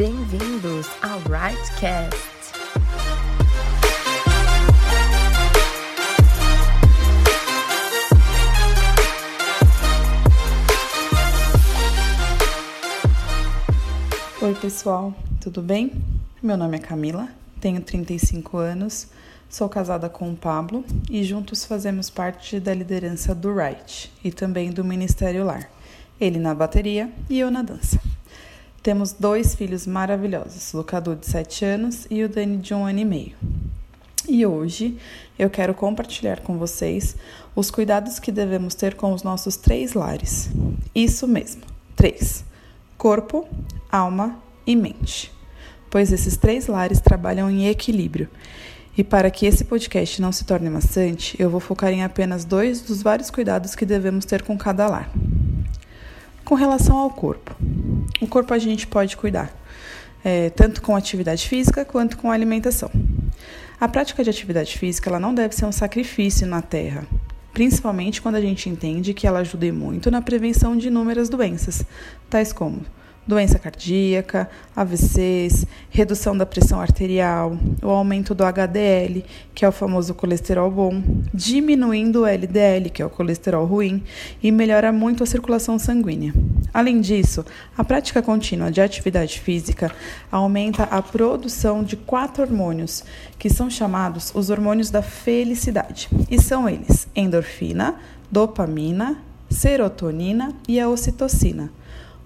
Bem-vindos ao Rightcast. Oi, pessoal, tudo bem? Meu nome é Camila, tenho 35 anos, sou casada com o Pablo e juntos fazemos parte da liderança do Right e também do Ministério Lar. Ele na bateria e eu na dança. Temos dois filhos maravilhosos, o Cadu de 7 anos e o Dani de um ano e meio. E hoje eu quero compartilhar com vocês os cuidados que devemos ter com os nossos três lares. Isso mesmo, três: corpo, alma e mente. Pois esses três lares trabalham em equilíbrio. E para que esse podcast não se torne maçante, eu vou focar em apenas dois dos vários cuidados que devemos ter com cada lar. Com relação ao corpo, o corpo a gente pode cuidar, é, tanto com atividade física quanto com alimentação. A prática de atividade física ela não deve ser um sacrifício na terra, principalmente quando a gente entende que ela ajuda muito na prevenção de inúmeras doenças, tais como doença cardíaca, AVCs, redução da pressão arterial, o aumento do HDL, que é o famoso colesterol bom, diminuindo o LDL, que é o colesterol ruim, e melhora muito a circulação sanguínea. Além disso, a prática contínua de atividade física aumenta a produção de quatro hormônios, que são chamados os hormônios da felicidade, e são eles: endorfina, dopamina, serotonina e a ocitocina.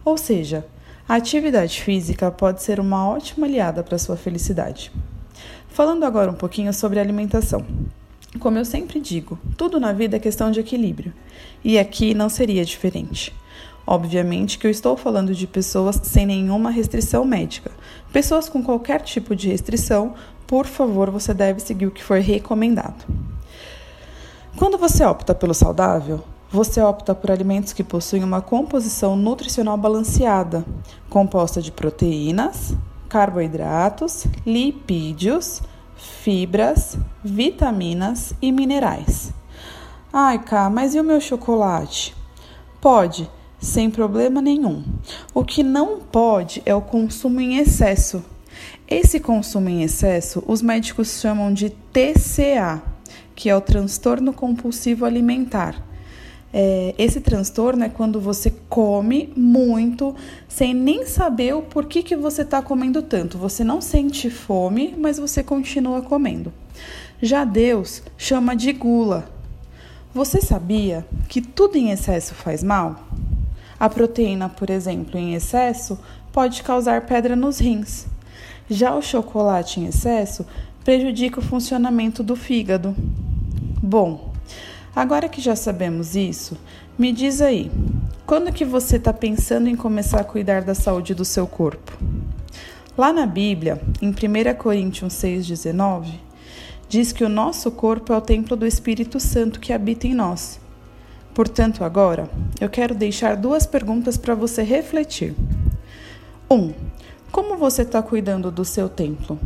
Ou seja, a atividade física pode ser uma ótima aliada para sua felicidade. Falando agora um pouquinho sobre alimentação. Como eu sempre digo, tudo na vida é questão de equilíbrio, e aqui não seria diferente. Obviamente que eu estou falando de pessoas sem nenhuma restrição médica. Pessoas com qualquer tipo de restrição, por favor, você deve seguir o que for recomendado. Quando você opta pelo saudável, você opta por alimentos que possuem uma composição nutricional balanceada, composta de proteínas, carboidratos, lipídios, fibras, vitaminas e minerais. Ai, cá, mas e o meu chocolate? Pode, sem problema nenhum. O que não pode é o consumo em excesso. Esse consumo em excesso os médicos chamam de TCA, que é o transtorno compulsivo alimentar é, esse transtorno é quando você come muito sem nem saber o porquê que você está comendo tanto. Você não sente fome, mas você continua comendo. Já Deus chama de gula. Você sabia que tudo em excesso faz mal? A proteína, por exemplo, em excesso pode causar pedra nos rins. Já o chocolate em excesso prejudica o funcionamento do fígado. Bom, Agora que já sabemos isso, me diz aí, quando que você está pensando em começar a cuidar da saúde do seu corpo? Lá na Bíblia, em 1 Coríntios 6,19, diz que o nosso corpo é o templo do Espírito Santo que habita em nós. Portanto, agora, eu quero deixar duas perguntas para você refletir. 1. Um, como você está cuidando do seu templo?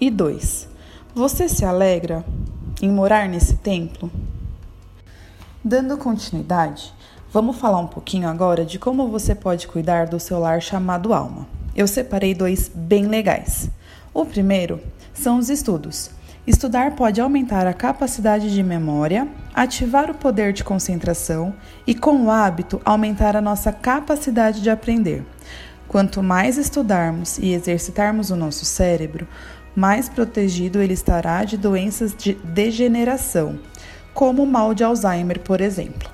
E 2. Você se alegra em morar nesse templo? Dando continuidade, vamos falar um pouquinho agora de como você pode cuidar do seu lar chamado alma. Eu separei dois bem legais. O primeiro são os estudos. Estudar pode aumentar a capacidade de memória, ativar o poder de concentração e, com o hábito, aumentar a nossa capacidade de aprender. Quanto mais estudarmos e exercitarmos o nosso cérebro, mais protegido ele estará de doenças de degeneração, como o mal de Alzheimer, por exemplo.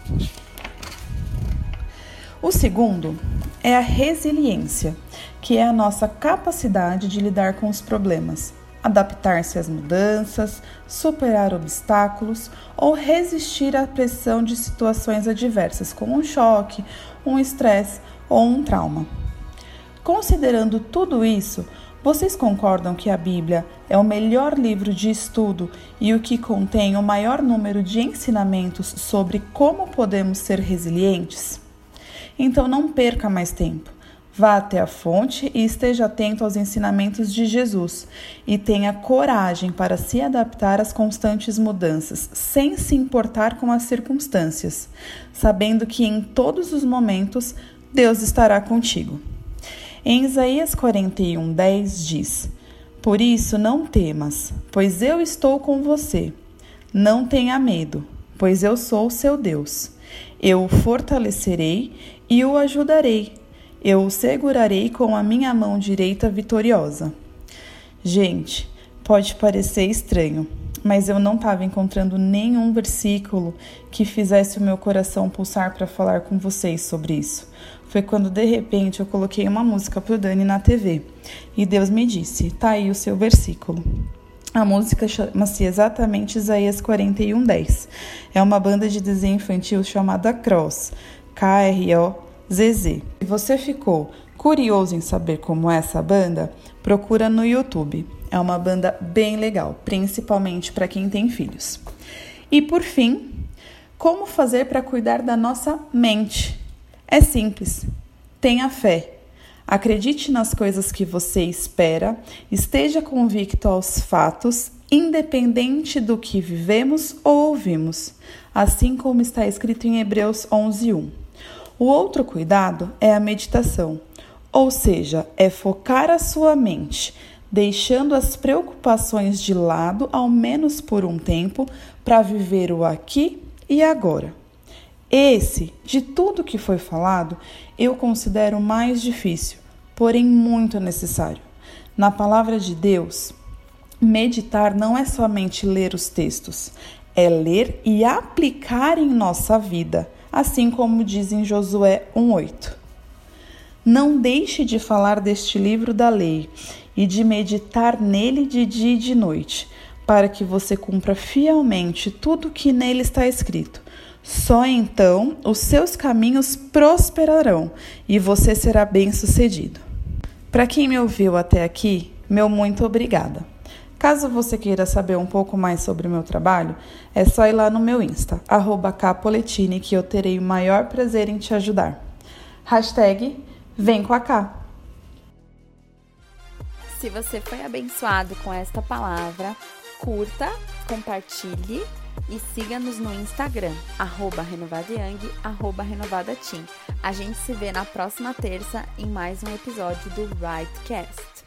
O segundo é a resiliência, que é a nossa capacidade de lidar com os problemas, adaptar-se às mudanças, superar obstáculos ou resistir à pressão de situações adversas, como um choque, um estresse ou um trauma. Considerando tudo isso, vocês concordam que a Bíblia é o melhor livro de estudo e o que contém o maior número de ensinamentos sobre como podemos ser resilientes? Então não perca mais tempo. Vá até a fonte e esteja atento aos ensinamentos de Jesus e tenha coragem para se adaptar às constantes mudanças, sem se importar com as circunstâncias, sabendo que em todos os momentos Deus estará contigo. Em Isaías 41, 10 diz: Por isso não temas, pois eu estou com você. Não tenha medo, pois eu sou seu Deus. Eu o fortalecerei e o ajudarei. Eu o segurarei com a minha mão direita vitoriosa. Gente, pode parecer estranho, mas eu não estava encontrando nenhum versículo que fizesse o meu coração pulsar para falar com vocês sobre isso. Foi quando de repente eu coloquei uma música pro Dani na TV e Deus me disse: "Tá aí o seu versículo". A música chama-se exatamente Isaías 41:10. É uma banda de desenho infantil chamada Cross, K R O Z Z. Se você ficou curioso em saber como é essa banda, procura no YouTube. É uma banda bem legal, principalmente para quem tem filhos. E por fim, como fazer para cuidar da nossa mente? É simples. Tenha fé. Acredite nas coisas que você espera, esteja convicto aos fatos, independente do que vivemos ou ouvimos, assim como está escrito em Hebreus 11:1. O outro cuidado é a meditação, ou seja, é focar a sua mente deixando as preocupações de lado, ao menos por um tempo, para viver o aqui e agora. Esse, de tudo que foi falado, eu considero mais difícil, porém muito necessário. Na palavra de Deus, meditar não é somente ler os textos, é ler e aplicar em nossa vida, assim como diz em Josué 1:8. Não deixe de falar deste livro da lei e de meditar nele de dia e de noite, para que você cumpra fielmente tudo o que nele está escrito. Só então os seus caminhos prosperarão e você será bem-sucedido. Para quem me ouviu até aqui, meu muito obrigada. Caso você queira saber um pouco mais sobre o meu trabalho, é só ir lá no meu Insta, capoletine, que eu terei o maior prazer em te ajudar. Hashtag Vem com a K. Se você foi abençoado com esta palavra, curta, compartilhe e siga-nos no Instagram, arroba renovadayang, arroba renovadateam. A gente se vê na próxima terça em mais um episódio do Rightcast.